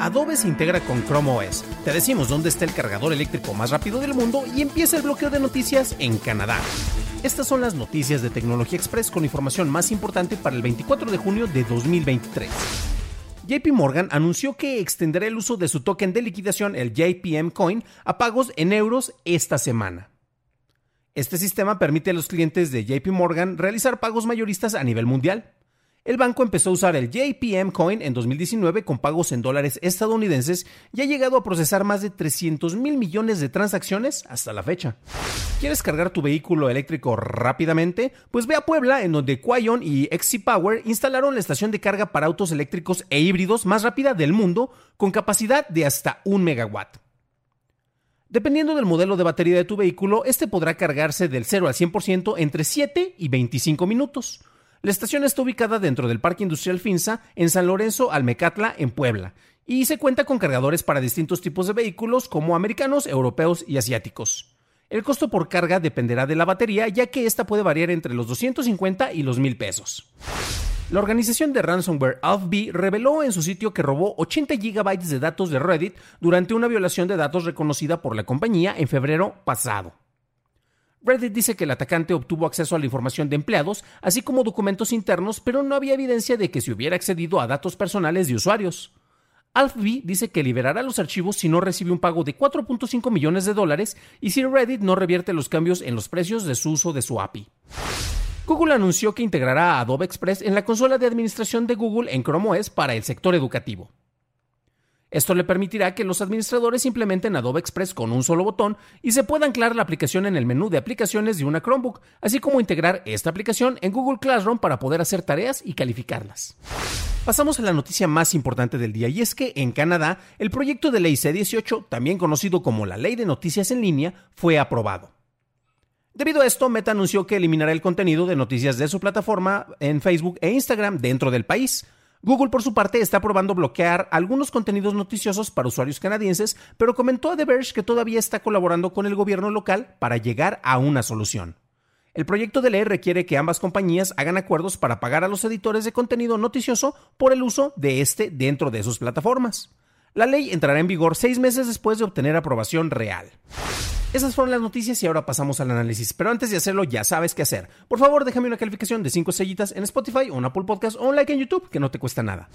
Adobe se integra con Chrome OS. Te decimos dónde está el cargador eléctrico más rápido del mundo y empieza el bloqueo de noticias en Canadá. Estas son las noticias de Tecnología Express con información más importante para el 24 de junio de 2023. JP Morgan anunció que extenderá el uso de su token de liquidación, el JPM Coin, a pagos en euros esta semana. Este sistema permite a los clientes de JP Morgan realizar pagos mayoristas a nivel mundial. El banco empezó a usar el JPM Coin en 2019 con pagos en dólares estadounidenses y ha llegado a procesar más de 300 mil millones de transacciones hasta la fecha. ¿Quieres cargar tu vehículo eléctrico rápidamente? Pues ve a Puebla, en donde Quayon y XC Power instalaron la estación de carga para autos eléctricos e híbridos más rápida del mundo, con capacidad de hasta 1 megawatt. Dependiendo del modelo de batería de tu vehículo, este podrá cargarse del 0 al 100% entre 7 y 25 minutos. La estación está ubicada dentro del Parque Industrial Finza, en San Lorenzo, Almecatla, en Puebla, y se cuenta con cargadores para distintos tipos de vehículos como americanos, europeos y asiáticos. El costo por carga dependerá de la batería, ya que esta puede variar entre los 250 y los 1000 pesos. La organización de ransomware AlfB reveló en su sitio que robó 80 GB de datos de Reddit durante una violación de datos reconocida por la compañía en febrero pasado. Reddit dice que el atacante obtuvo acceso a la información de empleados, así como documentos internos, pero no había evidencia de que se hubiera accedido a datos personales de usuarios. AlfB dice que liberará los archivos si no recibe un pago de 4.5 millones de dólares y si Reddit no revierte los cambios en los precios de su uso de su API. Google anunció que integrará a Adobe Express en la consola de administración de Google en Chrome OS para el sector educativo. Esto le permitirá que los administradores implementen Adobe Express con un solo botón y se pueda anclar la aplicación en el menú de aplicaciones de una Chromebook, así como integrar esta aplicación en Google Classroom para poder hacer tareas y calificarlas. Pasamos a la noticia más importante del día y es que en Canadá el proyecto de ley C18, también conocido como la Ley de Noticias en Línea, fue aprobado. Debido a esto, Meta anunció que eliminará el contenido de noticias de su plataforma en Facebook e Instagram dentro del país, Google, por su parte, está probando bloquear algunos contenidos noticiosos para usuarios canadienses, pero comentó a The Verge que todavía está colaborando con el gobierno local para llegar a una solución. El proyecto de ley requiere que ambas compañías hagan acuerdos para pagar a los editores de contenido noticioso por el uso de este dentro de sus plataformas. La ley entrará en vigor seis meses después de obtener aprobación real. Esas fueron las noticias y ahora pasamos al análisis. Pero antes de hacerlo, ya sabes qué hacer. Por favor, déjame una calificación de 5 estrellitas en Spotify o Apple Podcast o un like en YouTube, que no te cuesta nada.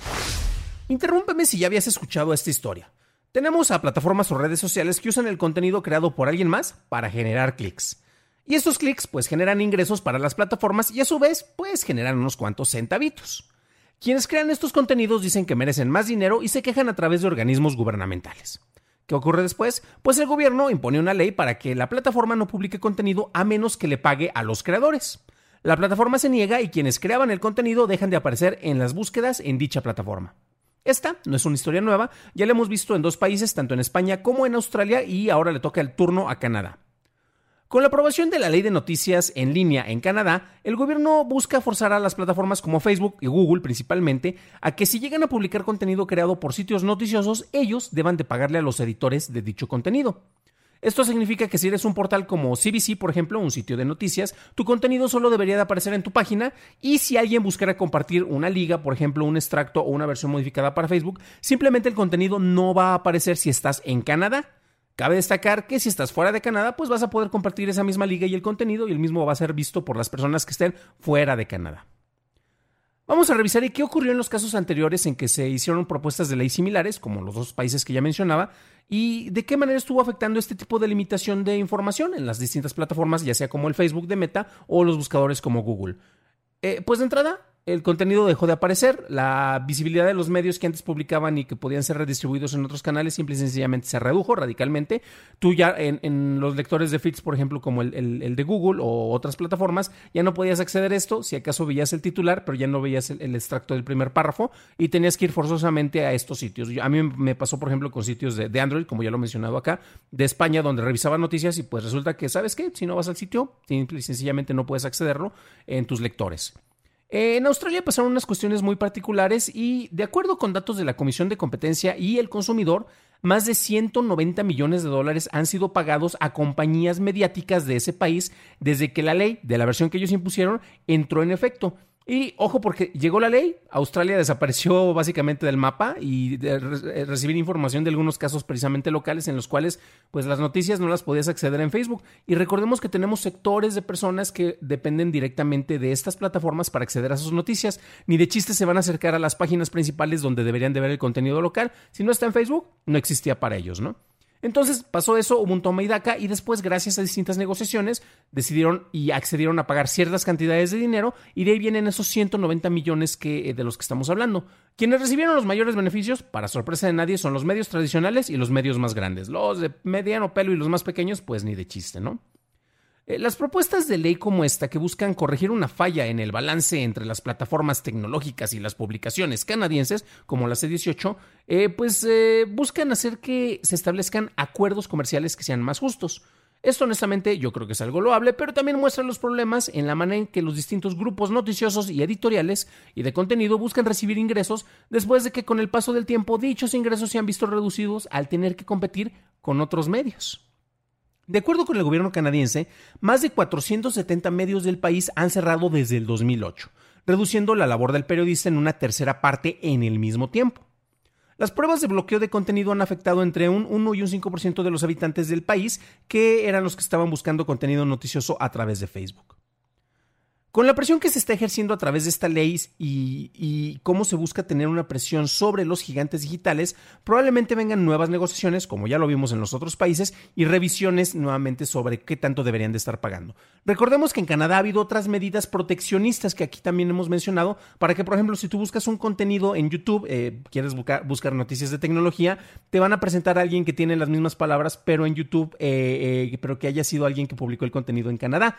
Interrúmpeme si ya habías escuchado esta historia. Tenemos a plataformas o redes sociales que usan el contenido creado por alguien más para generar clics. Y estos clics pues generan ingresos para las plataformas y a su vez pues generan unos cuantos centavitos. Quienes crean estos contenidos dicen que merecen más dinero y se quejan a través de organismos gubernamentales. ¿Qué ocurre después? Pues el gobierno impone una ley para que la plataforma no publique contenido a menos que le pague a los creadores. La plataforma se niega y quienes creaban el contenido dejan de aparecer en las búsquedas en dicha plataforma. Esta no es una historia nueva, ya la hemos visto en dos países, tanto en España como en Australia, y ahora le toca el turno a Canadá. Con la aprobación de la ley de noticias en línea en Canadá, el gobierno busca forzar a las plataformas como Facebook y Google principalmente a que si llegan a publicar contenido creado por sitios noticiosos, ellos deban de pagarle a los editores de dicho contenido. Esto significa que si eres un portal como CBC, por ejemplo, un sitio de noticias, tu contenido solo debería de aparecer en tu página y si alguien buscara compartir una liga, por ejemplo, un extracto o una versión modificada para Facebook, simplemente el contenido no va a aparecer si estás en Canadá Cabe destacar que si estás fuera de Canadá, pues vas a poder compartir esa misma liga y el contenido y el mismo va a ser visto por las personas que estén fuera de Canadá. Vamos a revisar qué ocurrió en los casos anteriores en que se hicieron propuestas de ley similares, como los dos países que ya mencionaba, y de qué manera estuvo afectando este tipo de limitación de información en las distintas plataformas, ya sea como el Facebook de Meta o los buscadores como Google. Eh, pues de entrada, el contenido dejó de aparecer, la visibilidad de los medios que antes publicaban y que podían ser redistribuidos en otros canales simple y sencillamente se redujo radicalmente. Tú ya en, los lectores de feeds, por ejemplo, como el, de Google o otras plataformas, ya no podías acceder a esto, si acaso veías el titular, pero ya no veías el, extracto del primer párrafo y tenías que ir forzosamente a estos sitios. A mí me pasó, por ejemplo, con sitios de, de Android, como ya lo he mencionado acá, de España, donde revisaba noticias y pues resulta que, ¿sabes qué? Si no vas al sitio, simple y sencillamente no puedes accederlo en tus lectores. En Australia pasaron unas cuestiones muy particulares y, de acuerdo con datos de la Comisión de Competencia y el Consumidor, más de 190 millones de dólares han sido pagados a compañías mediáticas de ese país desde que la ley, de la versión que ellos impusieron, entró en efecto. Y ojo, porque llegó la ley, Australia desapareció básicamente del mapa y de eh, recibir información de algunos casos precisamente locales en los cuales pues las noticias no las podías acceder en Facebook. Y recordemos que tenemos sectores de personas que dependen directamente de estas plataformas para acceder a sus noticias. Ni de chistes se van a acercar a las páginas principales donde deberían de ver el contenido local. Si no está en Facebook, no existía para ellos, ¿no? Entonces pasó eso, hubo un toma y daca y después, gracias a distintas negociaciones, decidieron y accedieron a pagar ciertas cantidades de dinero y de ahí vienen esos 190 millones que, eh, de los que estamos hablando. Quienes recibieron los mayores beneficios, para sorpresa de nadie, son los medios tradicionales y los medios más grandes. Los de mediano pelo y los más pequeños, pues ni de chiste, ¿no? Eh, las propuestas de ley como esta, que buscan corregir una falla en el balance entre las plataformas tecnológicas y las publicaciones canadienses, como la C18, eh, pues eh, buscan hacer que se establezcan acuerdos comerciales que sean más justos. Esto honestamente yo creo que es algo loable, pero también muestra los problemas en la manera en que los distintos grupos noticiosos y editoriales y de contenido buscan recibir ingresos después de que con el paso del tiempo dichos ingresos se han visto reducidos al tener que competir con otros medios. De acuerdo con el gobierno canadiense, más de 470 medios del país han cerrado desde el 2008, reduciendo la labor del periodista en una tercera parte en el mismo tiempo. Las pruebas de bloqueo de contenido han afectado entre un 1 y un 5% de los habitantes del país, que eran los que estaban buscando contenido noticioso a través de Facebook. Con la presión que se está ejerciendo a través de esta ley y, cómo se busca tener una presión sobre los gigantes digitales, probablemente vengan nuevas negociaciones, como ya lo vimos en los otros países, y revisiones nuevamente sobre qué tanto deberían de estar pagando. Recordemos que en Canadá ha habido otras medidas proteccionistas que aquí también hemos mencionado, para que, por ejemplo, si tú buscas un contenido en YouTube, eh, quieres buscar, noticias de tecnología, te van a presentar a alguien que tiene las mismas palabras, pero en YouTube, eh, eh, pero que haya sido alguien que publicó el contenido en Canadá,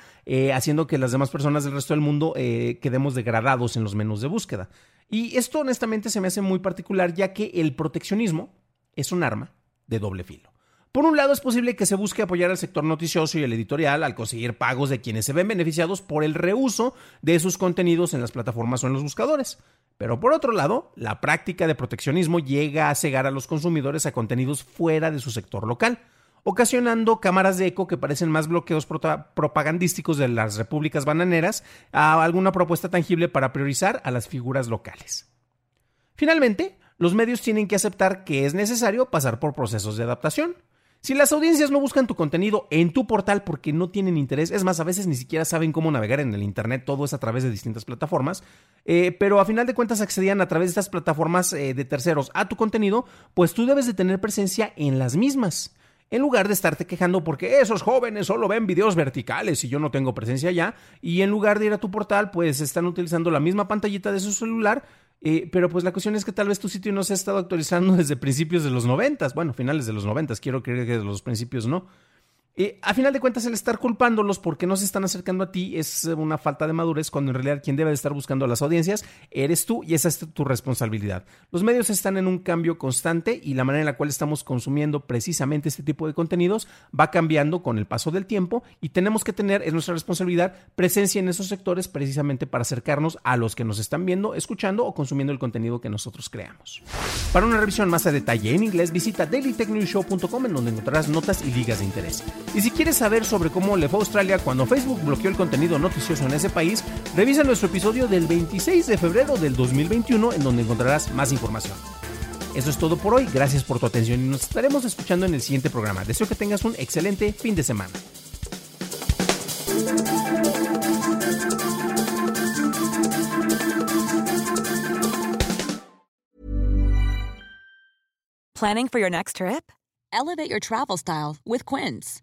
haciendo que las demás personas del resto del mundo eh, quedemos degradados en los menús de búsqueda. Y esto honestamente se me hace muy particular ya que el proteccionismo es un arma de doble filo. Por un lado, es posible que se busque apoyar al sector noticioso y el editorial al conseguir pagos de quienes se ven beneficiados por el reuso de sus contenidos en las plataformas o en los buscadores. Pero por otro lado, la práctica de proteccionismo llega a cegar a los consumidores a contenidos fuera de su sector local, ocasionando cámaras de eco que parecen más bloqueos propagandísticos de las repúblicas bananeras a alguna propuesta tangible para priorizar a las figuras locales. Finalmente, los medios tienen que aceptar que es necesario pasar por procesos de adaptación. Si las audiencias no buscan tu contenido en tu portal porque no tienen interés, es más, a veces ni siquiera saben cómo navegar en el Internet, todo es a través de distintas plataformas, eh, pero a final de cuentas accedían a través de estas plataformas eh, de terceros a tu contenido, pues tú debes de tener presencia en las mismas en lugar de estarte quejando porque esos jóvenes solo ven videos verticales y yo no tengo presencia allá, y en lugar de ir a tu portal, pues están utilizando la misma pantallita de su celular, eh, pero pues la cuestión es que tal vez tu sitio no se ha estado actualizando desde principios de los noventas, bueno, finales de los noventas, quiero creer que de los principios no. Eh, a final de cuentas, el estar culpándolos porque no se están acercando a ti es una falta de madurez cuando en realidad quien debe de estar buscando a las audiencias eres tú y esa es tu responsabilidad. Los medios están en un cambio constante y la manera en la cual estamos consumiendo precisamente este tipo de contenidos va cambiando con el paso del tiempo y tenemos que tener, es nuestra responsabilidad, presencia en esos sectores precisamente para acercarnos a los que nos están viendo, escuchando o consumiendo el contenido que nosotros creamos. Para una revisión más a detalle en inglés, visita dailytechnewshow.com en donde encontrarás notas y ligas de interés. Y si quieres saber sobre cómo le fue Australia cuando Facebook bloqueó el contenido noticioso en ese país, revisa nuestro episodio del 26 de febrero del 2021 en donde encontrarás más información. Eso es todo por hoy, gracias por tu atención y nos estaremos escuchando en el siguiente programa. Deseo que tengas un excelente fin de semana. Planning for your next trip? Elevate your travel style with Quince.